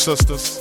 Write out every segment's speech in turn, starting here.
sisters.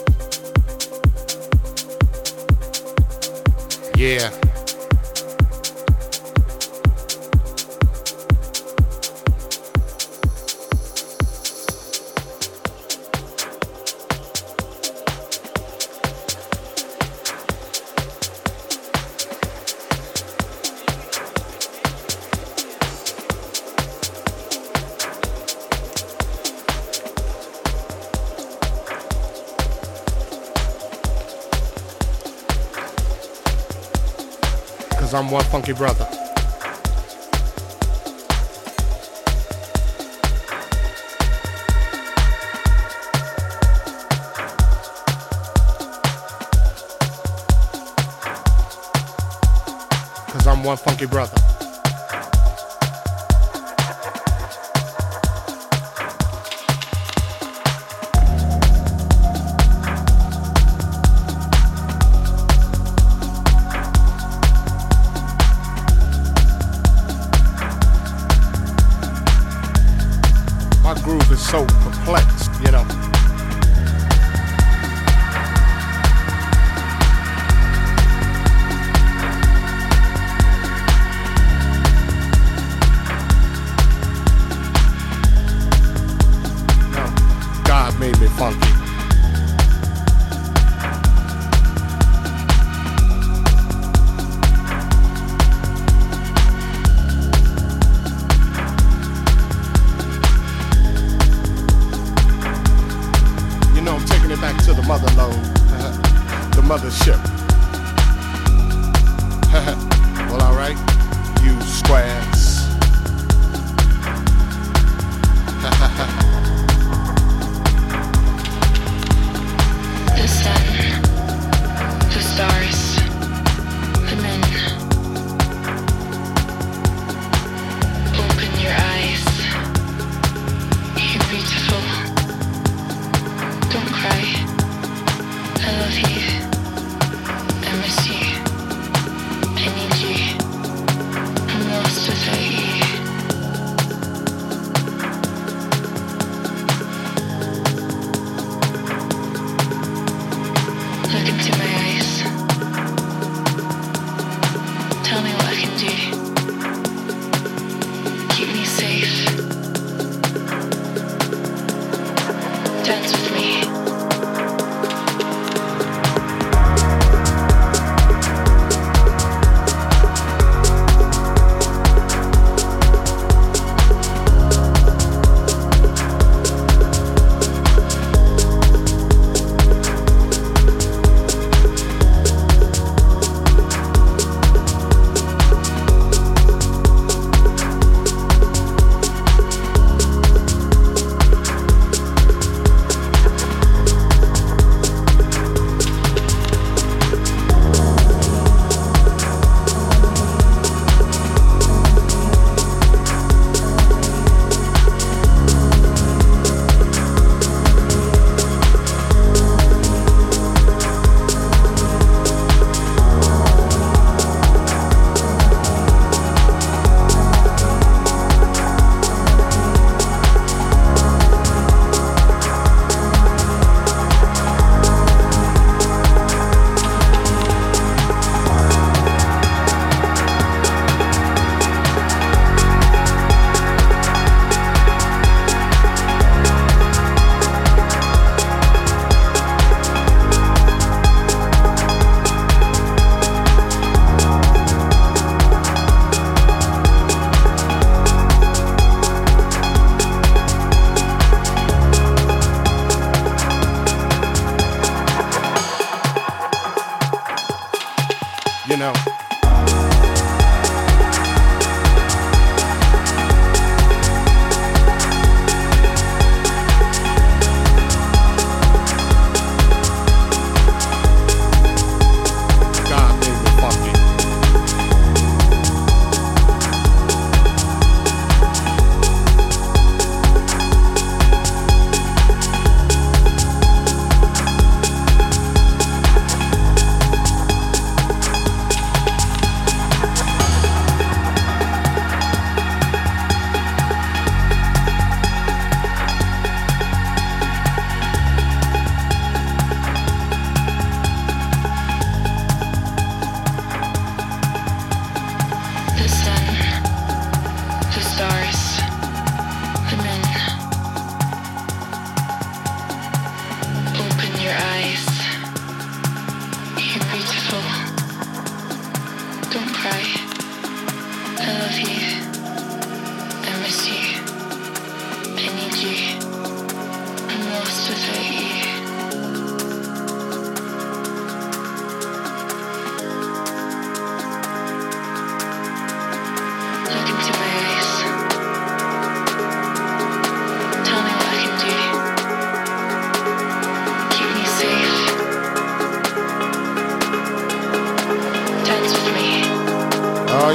I'm one funky brother. Cause I'm one funky brother.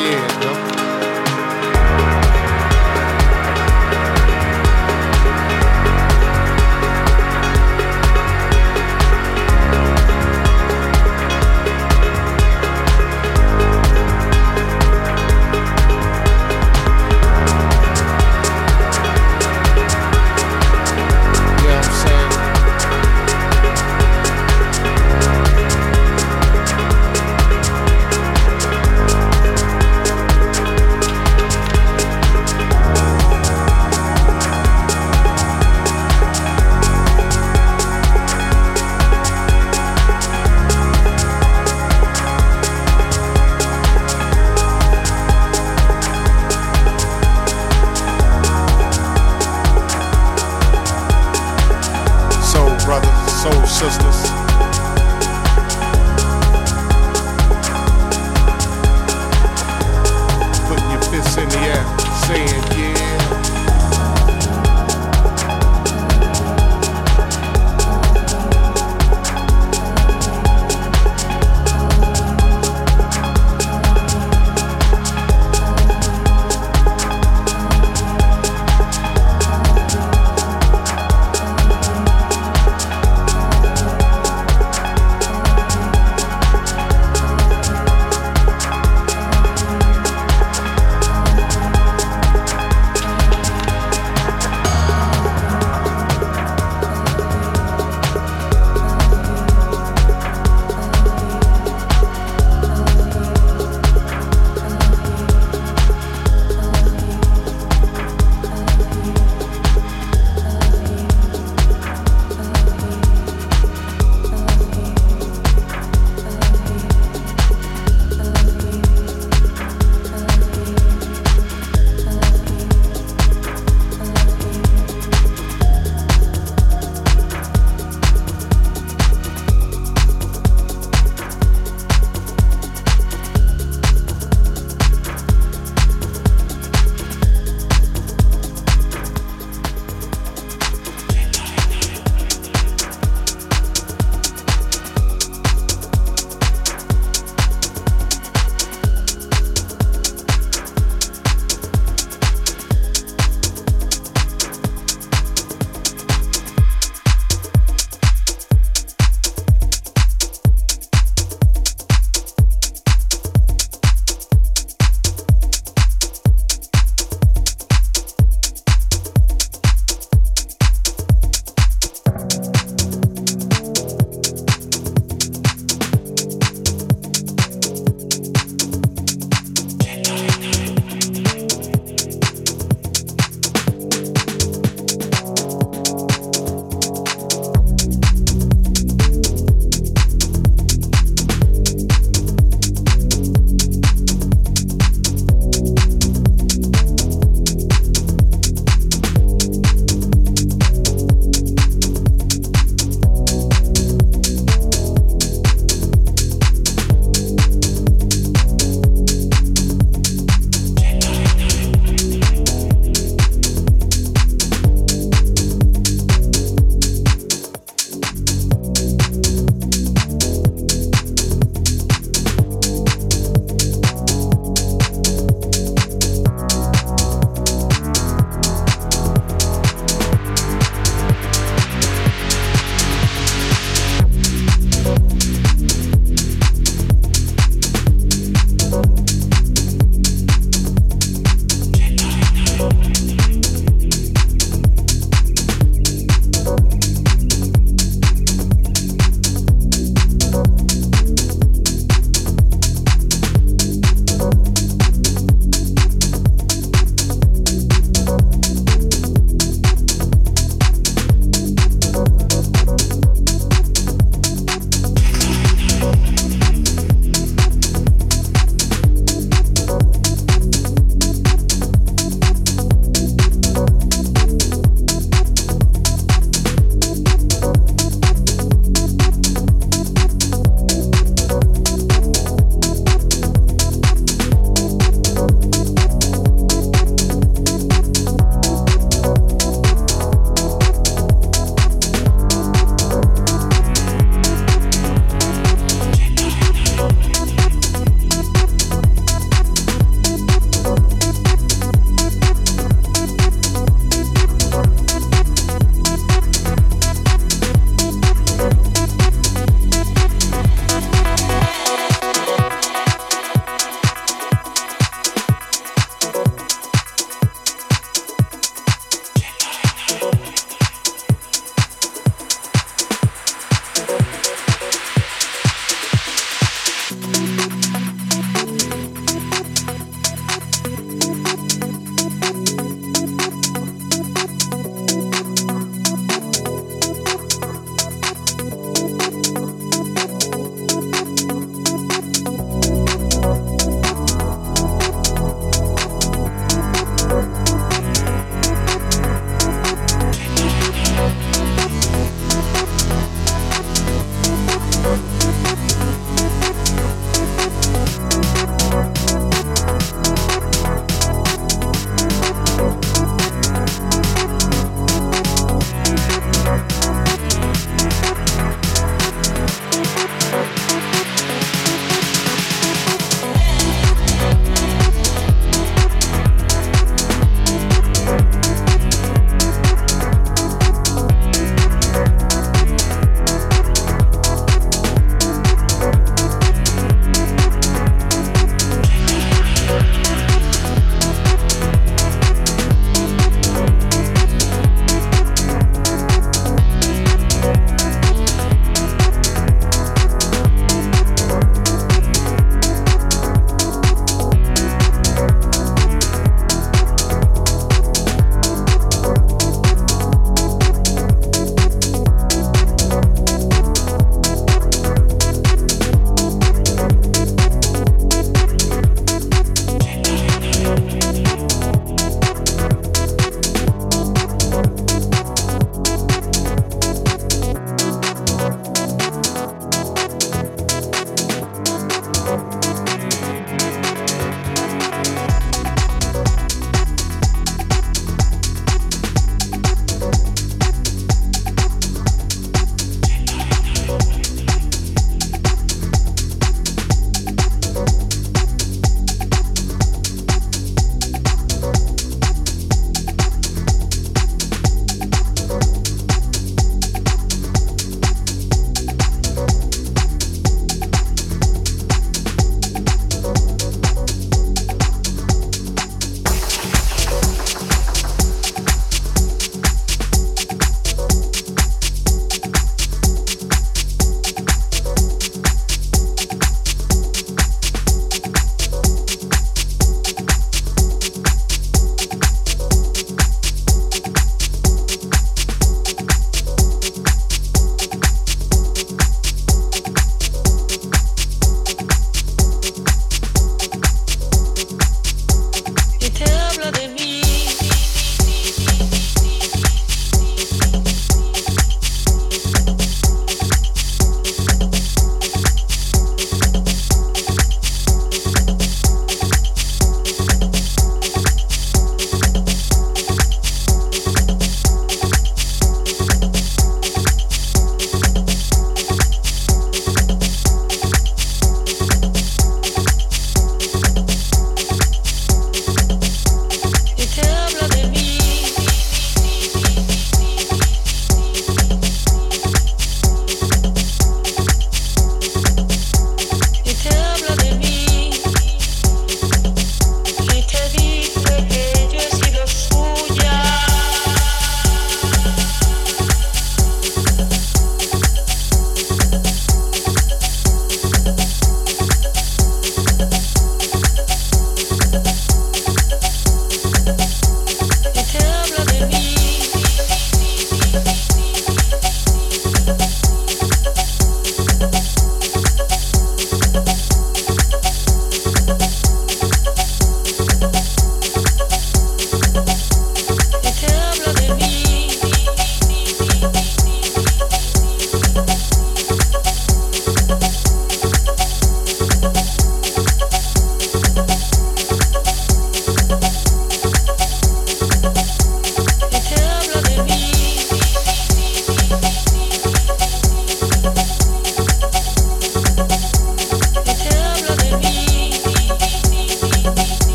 Yeah.